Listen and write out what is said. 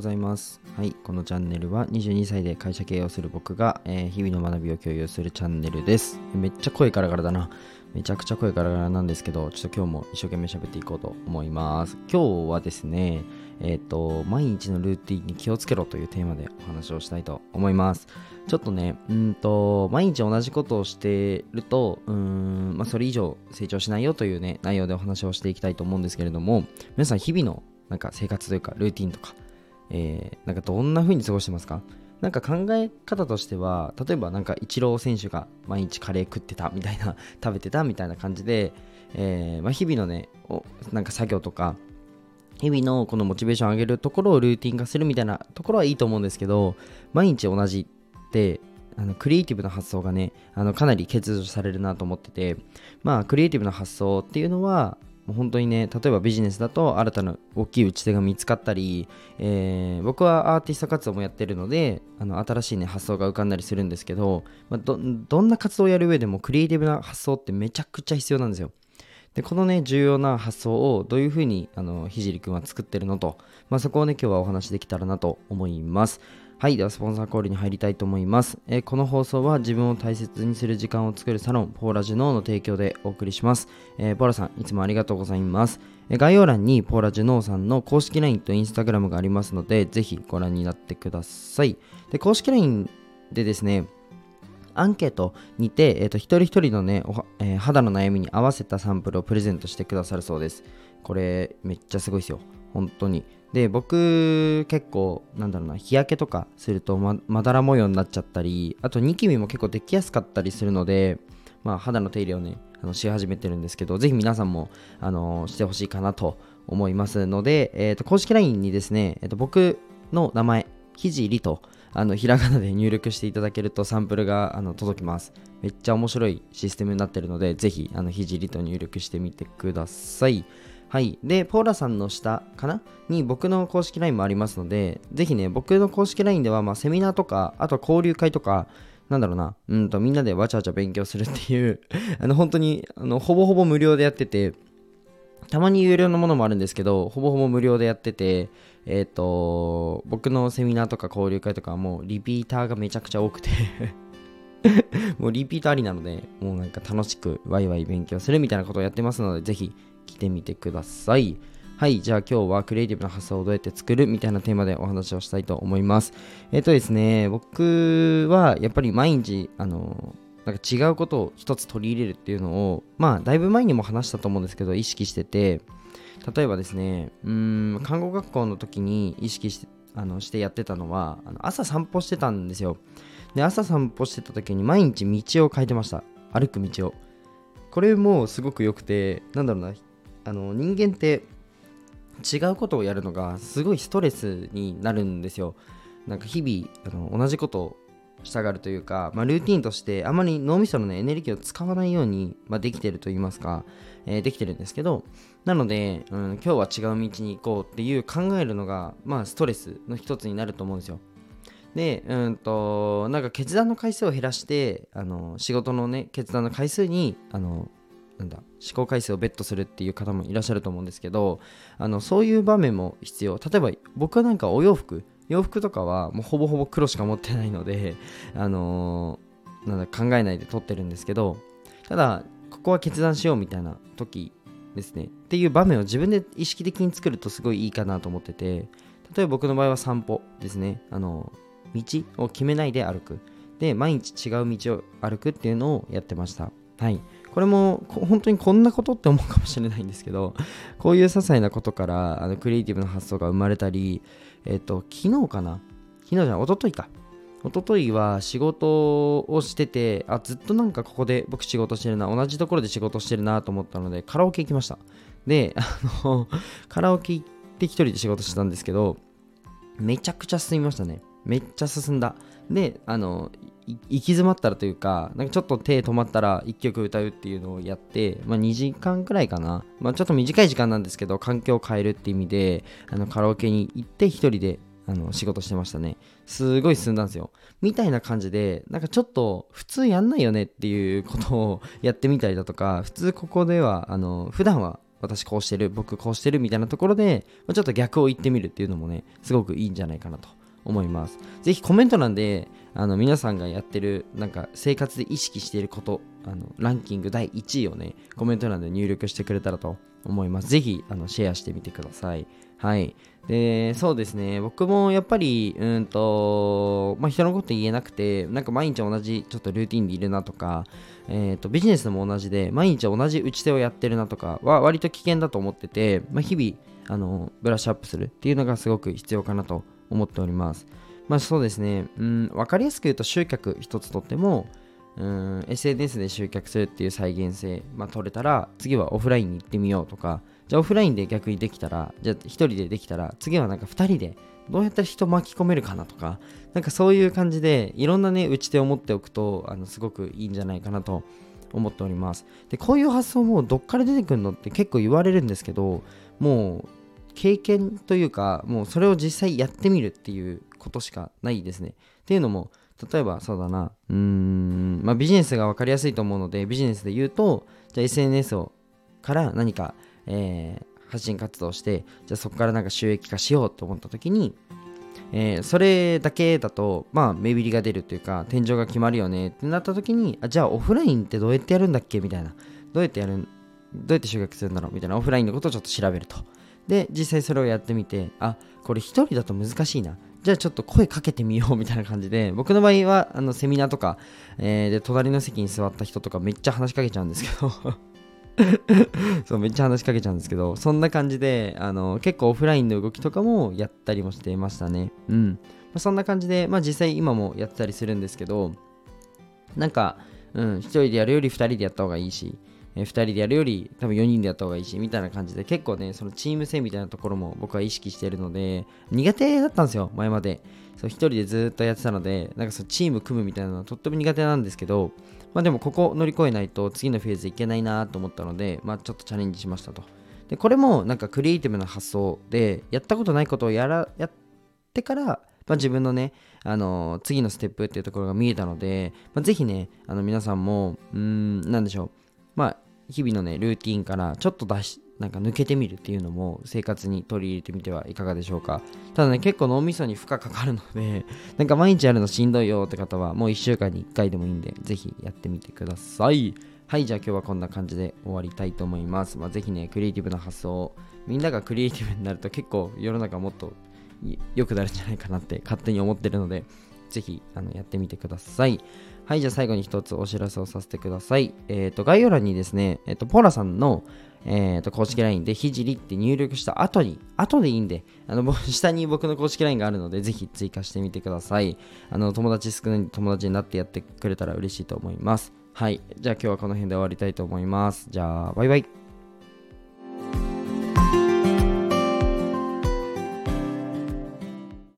ございます。はい、このチャンネルは22歳で会社経営をする僕が、えー日々の学びを共有するチャンネルです。めっちゃ声ガラガラだな。めちゃくちゃ声ガラガラなんですけど、ちょっと今日も一生懸命喋っていこうと思います。今日はですね、えっ、と、毎日のルーティンに気をつけろというテーマでお話をしたいと思います。ちょっとね、うんと、毎日同じことをしてると、うん、まあ、それ以上成長しないよというね、内容でお話をしていきたいと思うんですけれども、皆さん日々のなんか生活というか、ルーティンとか、えーなんかどんな風に過ごしてますか？なんか考え方としては例えばなんかイチロー選手が毎日カレー食ってたみたいな 食べてたみたいな感じで、えーまあ、日々のねおなんか作業とか日々のこのモチベーション上げるところをルーティン化するみたいなところはいいと思うんですけど毎日同じってあのクリエイティブな発想がねあのかなり欠如されるなと思っててまあクリエイティブな発想っていうのは本当にね例えばビジネスだと新たな大きい打ち手が見つかったり、えー僕はアーティスト活動もやってるのであの新しいね発想が浮かんだりするんですけど、まあ、どどんな活動をやる上でもクリエイティブな発想ってめちゃくちゃ必要なんですよ。でこのね重要な発想をどういうふうにあのひじりくんは作ってるのと、まあ、そこをね今日はお話しできたらなと思います。はいではスポンサーコールに入りたいと思います、えーこの放送は自分を大切にする時間を作るサロンポーラジュノーの提供でお送りします、えーポーラさんいつもありがとうございますえー概要欄にポーラジュノーさんの公式 LINE と Instagram がありますのでぜひご覧になってくださいで公式 LINE でですねアンケートにて、えー、と一人一人のね、えー肌の悩みに合わせたサンプルをプレゼントしてくださるそうです。これ、めっちゃすごいですよ。本当に。で、僕、結構、なんだろうな、日焼けとかするとままだら模様になっちゃったり、あとニキビも結構できやすかったりするので、まあ、肌の手入れをね、あのし始めてるんですけど、ぜひ皆さんも、あのしてほしいかなと思いますので、えー、と公式 LINE にですね、えー、と僕の名前、ひじりと、あのひらがなで入力していただけるとサンプルがあの届きます。めっちゃ面白いシステムになってるので、ぜひあのひじりと入力してみてください。はい。で、ポーラさんの下かな？に僕の公式 LINE もありますので、ぜひね、僕の公式 LINE では、まあ、セミナーとか、あと交流会とか、なんだろうな、うんと、みんなでわちゃわちゃ勉強するっていう、あの、本当に、あの、ほぼほぼ無料でやってて、たまに有料のものもあるんですけど、ほぼほぼ無料でやってて、えっ、と、僕のセミナーとか交流会とかはもうリピーターがめちゃくちゃ多くて もうリピーターありなので、もうなんか楽しくワイワイ勉強するみたいなことをやってますので、ぜひ来てみてください。はい、じゃあ今日はクリエイティブな発想をどうやって作るみたいなテーマでお話をしたいと思います。えっ、とですね、僕はやっぱり毎日、あの、なんか違うことを一つ取り入れるっていうのを、まあ、だいぶ前にも話したと思うんですけど、意識してて、例えばですね、うん、看護学校の時に意識して、あのしてやってたのはあの朝散歩してたんですよで朝散歩してた時に毎日道を変えてました歩く道をこれもすごく良くてなんだろうなあの人間って違うことをやるのがすごいストレスになるんですよ。なんか日々あの同じことをしたがるというか、まあ、ルーティンとしてあまり脳みその、ね、エネルギーを使わないように、まあ、できてると言いますか、えーできてるんですけどなので、うん、今日は違う道に行こうっていう考えるのが、まあ、ストレスの一つになると思うんですよ。で、うんと、なんか決断の回数を減らして、あの、仕事のね、決断の回数に、あの、なんだ、思考回数をベットするっていう方もいらっしゃると思うんですけど、あの、そういう場面も必要。例えば、僕はなんかお洋服、洋服とかはもうほぼほぼ黒しか持ってないので、あのなんだ、考えないで撮ってるんですけど、ただ、ここは決断しようみたいな時ですね。っていう場面を自分で意識的に作るとすごいいいかなと思ってて、例えば僕の場合は散歩ですね。あの、道を決めないで歩く。で、毎日違う道を歩くっていうのをやってました。はい。これも本当にこんなことって思うかもしれないんですけど、こういう些細なことからあのクリエイティブな発想が生まれたり、えっ、と、昨日かな？昨日じゃない、一昨日か。一昨日は仕事をしてて、あ、ずっとなんかここで僕仕事してるな、同じところで仕事してるなと思ったので、カラオケ行きました。で、あの、カラオケ行って一人で仕事してたんですけど、めちゃくちゃ進みましたね。めっちゃ進んだ。で、あの、行き詰まったらというか、なんかちょっと手止まったら1曲歌うっていうのをやって、まあ2時間くらいかな。まあちょっと短い時間なんですけど、環境を変えるっていう意味で、あのカラオケに行って一人であの仕事してましたね。すごい進んだんですよ。みたいな感じで、なんかちょっと普通やんないよねっていうことをやってみたりだとか、普通ここでは、あの、普段は私こうしてる僕こうしてるみたいなところで、ちょっと逆を言ってみるっていうのもねすごくいいんじゃないかなと思います。ぜひコメント欄であの皆さんがやってるなんか生活で意識していることあのランキング第1位をねコメント欄で入力してくれたらと思います。ぜひあのシェアしてみてください。はい。でそうですね。僕もやっぱりうんとまあ人のこと言えなくてなんか毎日同じちょっとルーティンでいるなとかえーと、ビジネスも同じで毎日同じ打ち手をやってるなとかは割と危険だと思ってて、まあ、日々あのブラッシュアップするっていうのがすごく必要かなと思っております。まあそうですね、うん、分かりやすく言うと集客一つとっても、うん、SNS で集客するっていう再現性、まあ、取れたら次はオフラインに行ってみようとかじゃあオフラインで逆にできたらじゃあ1人でできたら次はなんか2人でどうやったら人巻き込めるかなとかなんかそういう感じでいろんなね打ち手を持っておくとあのすごくいいんじゃないかなと思っておりますでこういう発想もどっから出てくるのって結構言われるんですけどもう経験というかもうそれを実際やってみるっていうことしかないですねっていうのも例えばそうだなうーんまあビジネスが分かりやすいと思うのでビジネスで言うとじゃあ SNS をから何か、えー、発信活動してじゃあそこからなんか収益化しようと思った時にえー、それだけだと、まあ、目減りが出るというか、天井が決まるよねってなった時に、あじゃあオフラインってどうやってやるんだっけ？みたいな。どうやってやるどうやって収穫するんだろう？みたいなオフラインのことをちょっと調べると。で、実際それをやってみて、あ、これ一人だと難しいな。じゃあちょっと声かけてみようみたいな感じで、僕の場合はあのセミナーとか、えー、で、隣の席に座った人とか めっちゃ話しかけちゃうんですけど。そうめっちゃ話しかけちゃうんですけどそんな感じであの結構オフラインの動きとかもやったりもしていましたね。うん、まあ、そんな感じで、まあ、実際今もやってたりするんですけどなんか、うん、1人でやるより2人でやった方がいいしえー、2人でやるより多分4人でやった方がいいしみたいな感じで結構ねそのチーム戦みたいなところも僕は意識してるので苦手だったんですよ前までそう1人でずっとやってたのでなんかそのチーム組むみたいなのはとっても苦手なんですけどまあでもここ乗り越えないと次のフェーズいけないなと思ったので、まあちょっとチャレンジしましたと。で、これもなんかクリエイティブな発想で、やったことないことをやら、やってから、まあ、自分のね、あのー、次のステップっていうところが見えたので、まあ、ぜひね、あの皆さんも、うん、なんでしょう。まあ、日々のね、ルーティンからちょっと出し、なんか抜けてみるっていうのも生活に取り入れてみてはいかがでしょうか。ただね、結構脳みそに負荷かかるので、なんか毎日やるのしんどいよって方は、もう1週間に1回でもいいんで、ぜひやってみてください。はい、じゃあ今日はこんな感じで終わりたいと思います。まあ、ぜひね、クリエイティブな発想を、みんながクリエイティブになると結構世の中もっと良くなるんじゃないかなって勝手に思ってるので、ぜひあのやってみてください。はい、じゃあ最後に一つお知らせをさせてください。えっ、ー、と、概要欄にですね、えっ、ー、と、ポーラさんの、えー、と公式 LINE でひじりって入力した後に、後でいいんで、あの 下に僕の公式 LINE があるので、ぜひ追加してみてください。あの友達少ない友達になってやってくれたら嬉しいと思います。はい。じゃあ今日はこの辺で終わりたいと思います。じゃあ、バイバイ。